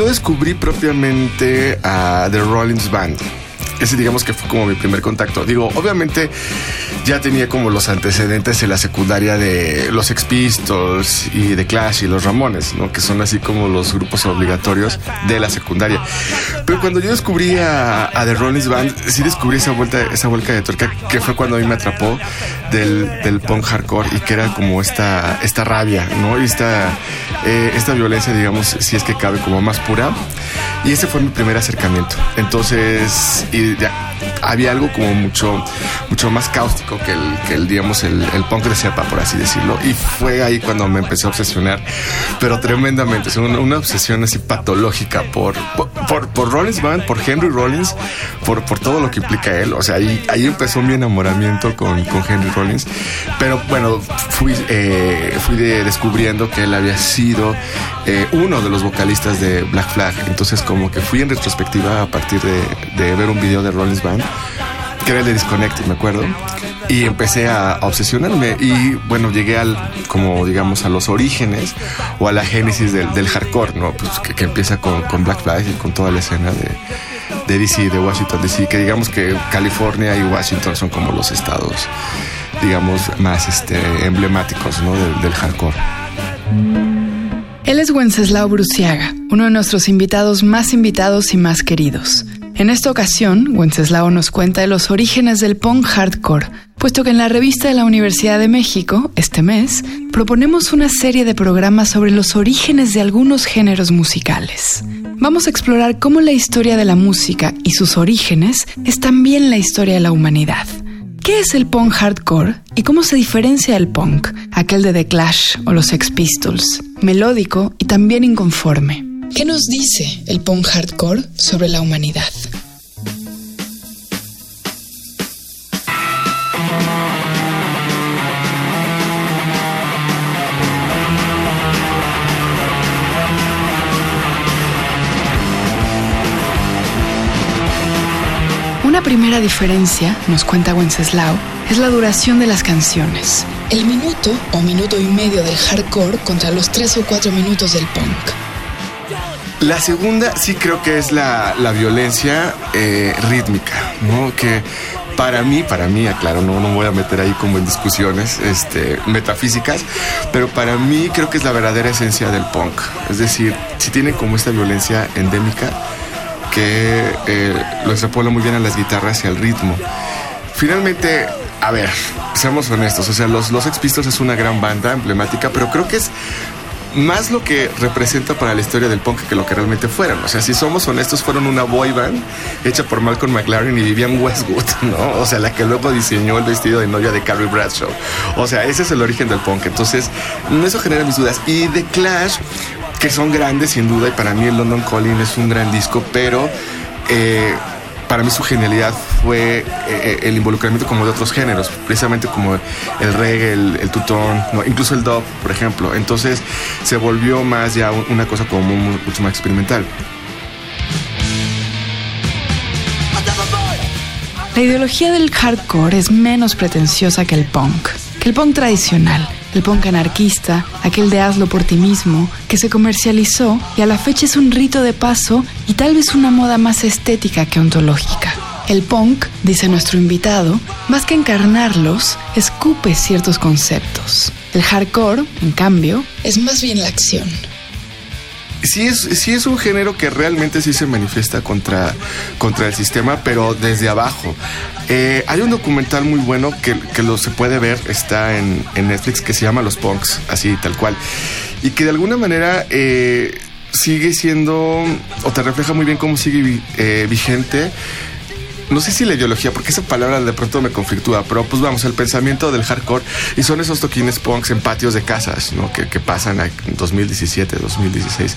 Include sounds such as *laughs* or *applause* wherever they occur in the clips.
yo descubrí propiamente a The Rollins Band ese digamos que fue como mi primer contacto. Digo, obviamente ya tenía como los antecedentes en la secundaria de los Ex Pistols y de Clash y los Ramones, ¿no? Que son así como los grupos obligatorios de la secundaria. Pero cuando yo descubrí a, The Rollins Band, sí descubrí esa vuelta, esa vuelta de tuerca que fue cuando a mí me atrapó del, punk hardcore y que era como esta, esta rabia, ¿no? Y esta, eh, esta violencia, digamos, si es que cabe como más pura. Y ese fue mi primer acercamiento. Entonces, y ya, había algo como mucho, mucho más cáustico que el, que el digamos, el, el punk de cepa, por así decirlo. Y fue ahí cuando me empecé a obsesionar, pero tremendamente, es una, una, obsesión así patológica por, por, por, Rollins Band, por Henry Rollins, por, por todo lo que implica él. O sea, ahí, ahí empezó mi enamoramiento con, con Henry Rollins. Pero bueno, fui, eh, fui de, descubriendo que él había sido eh, uno de los vocalistas de Black Flag. Entonces, como que fui en retrospectiva a partir de, de ver un video de Rollins Band que era el de Disconnect, me acuerdo. Y empecé a, obsesionarme y bueno, llegué al, como digamos, a los orígenes o a la génesis del, hardcore, ¿no? Pues que, empieza con, Black Flag y con toda la escena de, de DC, de Washington DC, que digamos que California y Washington son como los estados, digamos, más este, emblemáticos, ¿no? Del, del hardcore. Él es Wenceslao Bruciaga, uno de nuestros invitados más invitados y más queridos. En esta ocasión, Wenceslao nos cuenta de los orígenes del punk hardcore, puesto que en la revista de la Universidad de México, este mes, proponemos una serie de programas sobre los orígenes de algunos géneros musicales. Vamos a explorar cómo la historia de la música y sus orígenes es también la historia de la humanidad. ¿Qué es el punk hardcore y cómo se diferencia el punk, aquel de The Clash o los Sex Pistols, melódico y también inconforme? ¿Qué nos dice el punk hardcore sobre la humanidad? Una primera diferencia, nos cuenta Wenceslao, es la duración de las canciones. El minuto o minuto y medio del hardcore contra los tres o cuatro minutos del punk. La segunda sí creo que es la, la violencia eh, rítmica, ¿no? Que para mí, para mí, aclaro, no, no voy a meter ahí como en discusiones este, metafísicas, pero para mí creo que es la verdadera esencia del punk. Es decir, si tiene como esta violencia endémica que eh, lo extrapola muy bien a las guitarras y al ritmo. Finalmente, a ver, seamos honestos, o sea, los, los Ex es una gran banda emblemática, pero creo que es más lo que representa para la historia del punk que lo que realmente fueron. O sea, si somos honestos, fueron una boy band hecha por Malcolm McLaren y Vivian Westwood, *laughs* ¿no? O sea, la que luego diseñó el vestido de novia de Carrie Bradshaw. O sea, ese es el origen del punk. Entonces, eso genera mis dudas. Y The Clash, que son grandes sin duda, y para mí el London Calling es un gran disco, pero... Eh, para mí su genialidad fue eh, eh, el involucramiento como de otros géneros, precisamente como el reggae, el, tutón, incluso el dub, por ejemplo. Entonces se volvió más ya una cosa como mucho más experimental. La ideología del hardcore es menos pretenciosa que el punk, que el punk tradicional el punk anarquista, aquel de hazlo por ti mismo, que se comercializó y a la fecha es un rito de paso y tal vez una moda más estética que ontológica. El punk, dice nuestro invitado, más que encarnarlos, escupe ciertos conceptos. El hardcore, en cambio, es más bien la acción sí es, sí es un género que realmente sí se manifiesta contra, contra el sistema, pero desde abajo. Eh, hay un documental muy bueno que, que, lo se puede ver, está en, en, Netflix, que se llama Los Punks, así tal cual. Y que de alguna manera eh, sigue siendo, o te refleja muy bien cómo sigue eh, vigente no sé si la ideología, porque esa palabra de pronto me conflictúa, pero pues vamos, el pensamiento del hardcore y son esos toquines punks en patios de casas, ¿no? Que, pasan en 2017, 2016.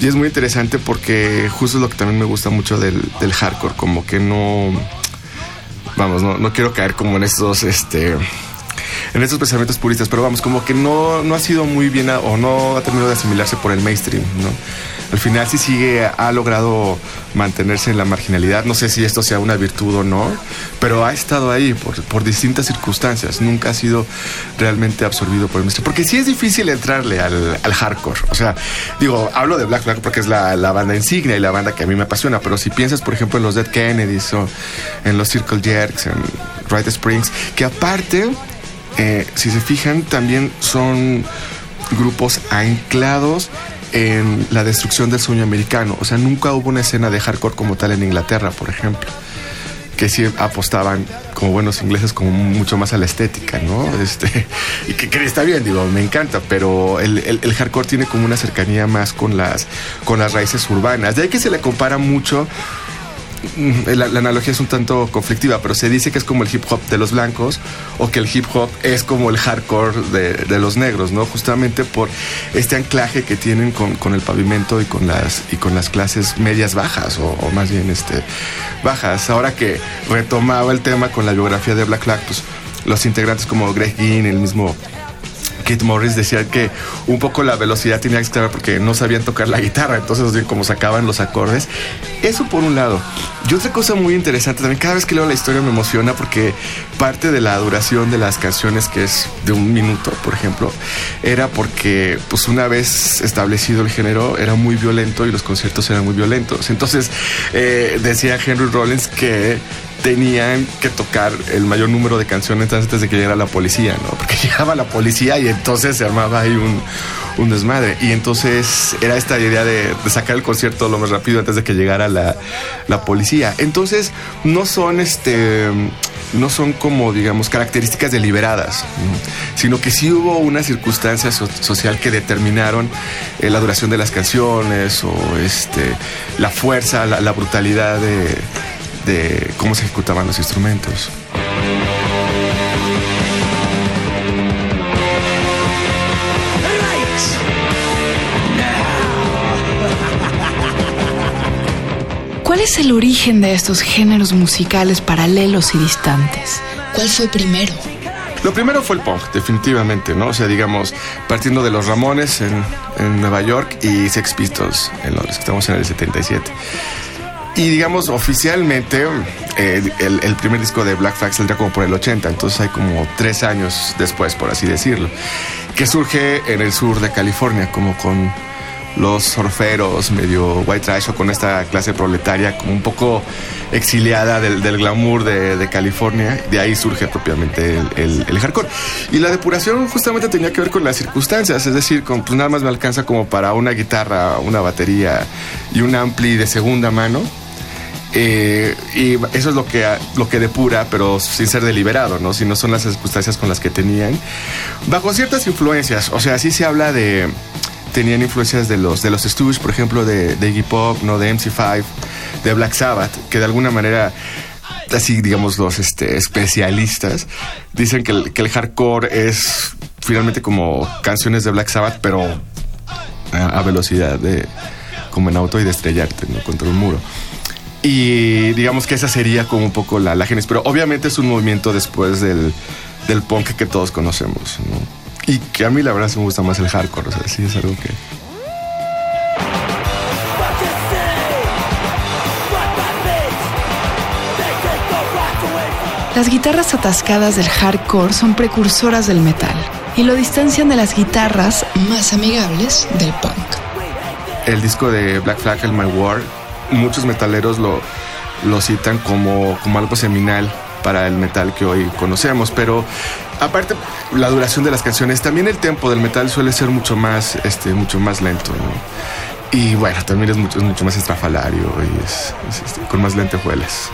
Y es muy interesante porque justo es lo que también me gusta mucho del, hardcore, como que no, vamos, no, no quiero caer como en estos, este en estos pensamientos puristas, pero vamos, como que no, no ha sido muy bien o no ha terminado de asimilarse por el mainstream, ¿no? Al final sí sigue, ha logrado mantenerse en la marginalidad. No sé si esto sea una virtud o no, pero ha estado ahí por, por distintas circunstancias. Nunca ha sido realmente absorbido por el mainstream. Porque sí es difícil entrarle al, al hardcore. O sea, digo, hablo de Black Flag porque es la, la, banda insignia y la banda que a mí me apasiona, pero si piensas, por ejemplo, en los Dead Kennedys o en los Circle Jerks, en Right Springs, que aparte, eh, si se fijan, también son grupos anclados en la destrucción del sueño americano. O sea, nunca hubo una escena de hardcore como tal en Inglaterra, por ejemplo. Que sí apostaban como buenos ingleses como mucho más a la estética, ¿no? Este, *laughs* y que, que está bien, digo, me encanta, pero el, el, el, hardcore tiene como una cercanía más con las, con las raíces urbanas. De ahí que se le compara mucho la, la, analogía es un tanto conflictiva, pero se dice que es como el hip hop de los blancos o que el hip hop es como el hardcore de, de los negros, ¿no? Justamente por este anclaje que tienen con, con, el pavimento y con las, y con las clases medias bajas o, o, más bien este, bajas. Ahora que retomaba el tema con la biografía de Black Flag, pues los integrantes como Greg Ginn, el mismo Keith Morris decía que un poco la velocidad tenía que estar porque no sabían tocar la guitarra, entonces como sacaban los acordes. Eso por un lado. Y otra cosa muy interesante también, cada vez que leo la historia me emociona porque parte de la duración de las canciones, que es de un minuto, por ejemplo, era porque pues una vez establecido el género era muy violento y los conciertos eran muy violentos. Entonces eh, decía Henry Rollins que tenían que tocar el mayor número de canciones antes de que llegara la policía, ¿no? Porque *laughs* llegaba la policía y entonces se armaba ahí un, un desmadre. Y entonces era esta idea de, sacar el concierto lo más rápido antes de que llegara la, la policía. Entonces no son este no son como, digamos, características deliberadas, ¿no? sino que sí hubo una circunstancia so social que determinaron eh, la duración de las canciones o este, la fuerza, la brutalidad de, de cómo se ejecutaban los instrumentos. ¿Cuál es el origen de estos géneros musicales paralelos y distantes? ¿Cuál fue primero? Lo primero fue el punk, definitivamente, ¿no? O sea, digamos, partiendo de los Ramones en, en Nueva York y Sex Pistols en Londres, que estamos en el 77. Y digamos, oficialmente, eh, el, el, primer disco de Black Flag saldría como por el 80, entonces hay como tres años después, por así decirlo, que surge en el sur de California, como con los surferos medio white trash o con esta clase proletaria como un poco exiliada del, glamour de, California. De ahí surge propiamente el, el, el, hardcore. Y la depuración justamente tenía que ver con las circunstancias, es decir, pues nada más me alcanza como para una guitarra, una batería y un ampli de segunda mano. Eh, y eso es lo que, lo que depura, pero sin ser deliberado, ¿no? Si no son las circunstancias con las que tenían. Bajo ciertas influencias, o sea, sí se habla de tenían influencias de los de los Stooges, por ejemplo, de, de Iggy Pop, no de MC5, de Black Sabbath, que de alguna manera así digamos los este, especialistas dicen que el, que el hardcore es finalmente como canciones de Black Sabbath, pero a, velocidad de como en auto y de estrellarte ¿no? contra un muro. Y digamos que esa sería como un poco la, la pero obviamente es un movimiento después del, del punk que todos conocemos, ¿no? Y que a mí la verdad sí me gusta más el hardcore, o sea, sí es algo que... Las guitarras atascadas del hardcore son precursoras del metal y lo distancian de las guitarras más amigables del punk. El disco de Black Flag, el My War, muchos metaleros lo, lo citan como, como algo seminal para el metal que hoy conocemos, pero aparte la duración de las canciones, también el tempo del metal suele ser mucho más, este, mucho más lento. Y bueno, también es mucho, mucho más estrafalario y es este, con más lentejuelas.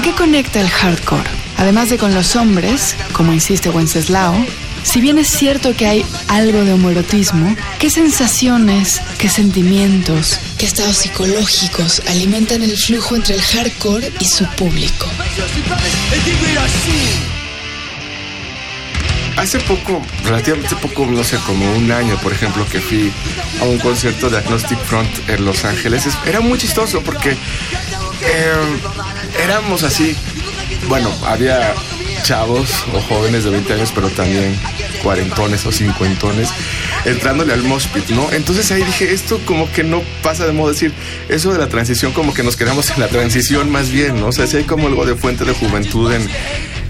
¿Con qué conecta el hardcore? Además de con los hombres, como insiste Wenceslao, si bien es cierto que hay algo de homoerotismo, ¿qué sensaciones, qué sentimientos, qué estados psicológicos alimentan el flujo entre el hardcore y su público? hace poco, relativamente poco, no sé, como un año, por ejemplo, que fui a un concierto de Agnostic Front en Los Ángeles, era muy chistoso porque eh, éramos así, bueno, había chavos o jóvenes de 20 años, pero también cuarentones o cincuentones, entrándole al mosh ¿no? Entonces ahí dije, esto como que no pasa de modo decir, eso de la transición como que nos quedamos en la transición más bien, ¿no? O sea, si hay como algo de fuente de juventud en,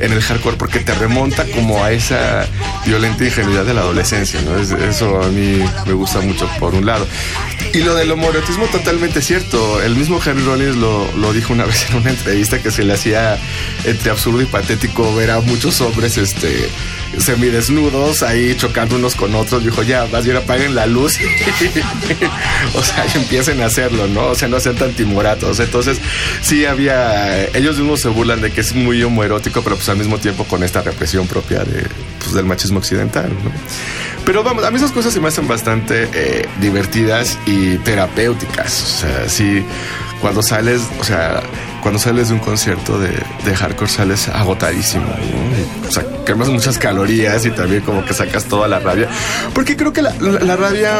en el hardcore porque te remonta como a esa violenta ingenuidad de la adolescencia, ¿no? eso a mí me gusta mucho por un lado. Y lo del homoerotismo totalmente cierto. El mismo Henry Rollins lo, lo, dijo una *laughs* vez en una entrevista que se le hacía entre absurdo y patético ver a muchos hombres este semidesnudos ahí chocando unos con otros. Dijo, ya, más bien apaguen la luz. *laughs* o sea, empiecen a hacerlo, ¿no? O sea, no sean tan timoratos. Entonces, sí había. Ellos mismos se burlan de que es muy homoerótico, pero pues al mismo tiempo con esta represión propia de, pues, del machismo occidental, ¿no? Pero vamos, a mí esas cosas se me hacen bastante eh, divertidas y terapéuticas. O sea, sí, cuando sales, o sea, cuando sales de un concierto de, de hardcore sales agotadísimo. O sea, quemas muchas calorías y también como que sacas toda la rabia. Porque creo que la, la, rabia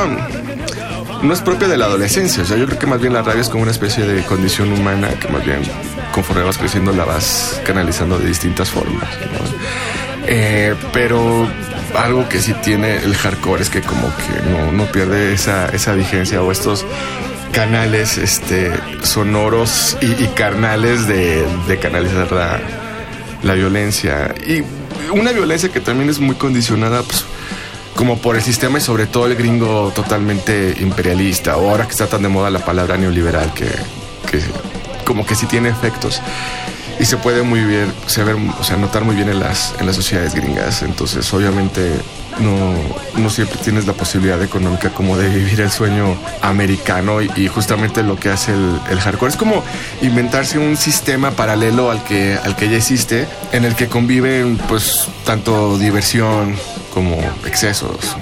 no es propia de la adolescencia. O sea, yo creo que más bien la rabia es como una especie de condición humana que más bien conforme vas creciendo la vas canalizando de distintas formas. Eh, pero algo que sí tiene el hardcore es que como que no, no pierde esa, esa vigencia o estos canales este, sonoros y, carnales de, de canalizar la, la, violencia. Y una violencia que también es muy condicionada pues, como por el sistema y sobre todo el gringo totalmente imperialista. O ahora que está tan de moda la palabra neoliberal que, que como que sí tiene efectos y se puede muy bien, se ver, o sea, notar muy bien en las, en las sociedades gringas. Entonces, obviamente, no, no siempre tienes la posibilidad económica como de vivir el sueño americano y, justamente lo que hace el, el, hardcore es como inventarse un sistema paralelo al que, al que ya existe, en el que conviven pues tanto diversión como excesos.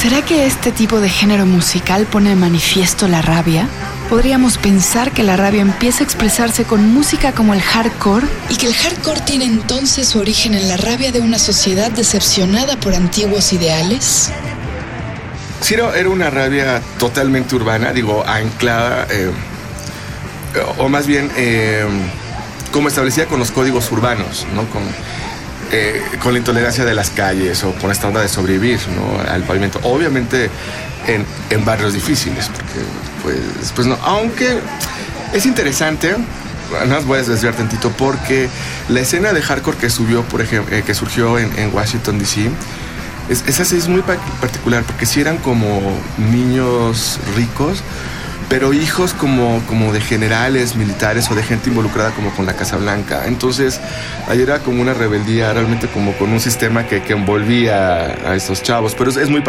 ¿Será que este tipo de género musical pone de manifiesto la rabia? podríamos pensar que la rabia empieza a expresarse con música como el hardcore y que el hardcore tiene entonces su origen en la rabia de una sociedad decepcionada por antiguos ideales? Ciro era una rabia totalmente urbana, digo, anclada, eh, o más bien eh, como establecida con los códigos urbanos, ¿no? Con, eh, con la intolerancia de las calles o con esta onda de sobrevivir al pavimento. Obviamente en, barrios difíciles, porque pues, pues no, aunque es interesante, más voy a desviar tantito, porque la escena de hardcore que subió, por ejemplo, eh, que surgió en, Washington DC, es, esa es muy particular, porque si eran como niños ricos, pero hijos como, como de generales militares o de gente involucrada como con la Casa Blanca. Entonces, ahí era como una rebeldía, realmente como con un sistema que, que envolvía a estos chavos, pero es, muy,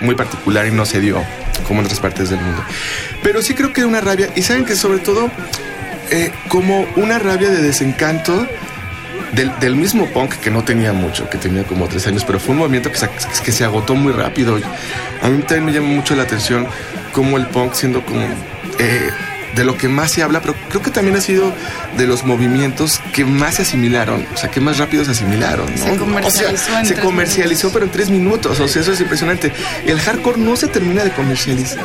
muy particular y no se dio como en otras partes del mundo. Pero sí creo que era una rabia, y saben que sobre todo eh, como una rabia de desencanto, del, del, mismo punk que no tenía mucho, que tenía como tres años, pero fue un movimiento que se, que se agotó muy rápido. A mí también me llama mucho la atención cómo el punk siendo como eh, de lo que más se habla, pero creo que también ha sido de los movimientos que más se asimilaron, o sea, que más rápido se asimilaron. ¿no? Se comercializó, o sea, se comercializó pero en tres minutos, o sea, eso es impresionante. El hardcore no se termina de comercializar.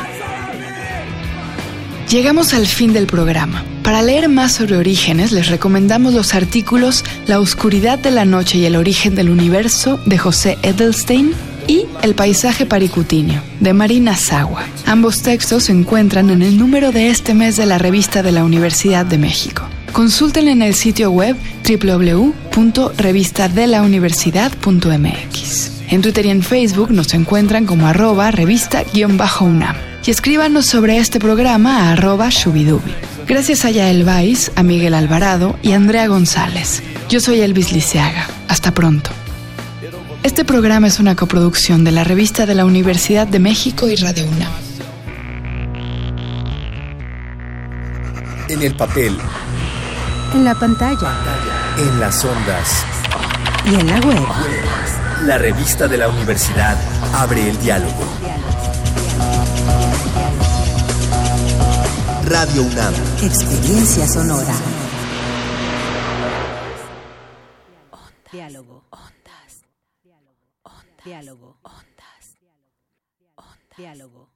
Llegamos al fin del programa. Para leer más sobre orígenes, les recomendamos los artículos La oscuridad de la noche y el origen del universo de José Edelstein y El paisaje paricutinio de Marina Sagua. Ambos textos se encuentran en el número de este mes de la revista de la Universidad de México. Consulten en el sitio web www.revistadelauniversidad.mx. En Twitter y en Facebook nos encuentran como arroba revista-unam y escríbanos sobre este programa a arroba shubidubi. Gracias a Yael Vais, a Miguel Alvarado y a Andrea González. Yo soy Elvis Liceaga. Hasta pronto. Este programa es una coproducción de la revista de la Universidad de México y Radio UNAM. En el papel. En la pantalla. En las ondas. Y en la web. La revista de la universidad abre el diálogo. Radio UNAM. Experiencia sonora. Ondas. Diálogo. Ondas. Diálogo. Ondas. Diálogo. Ondas. Diálogo.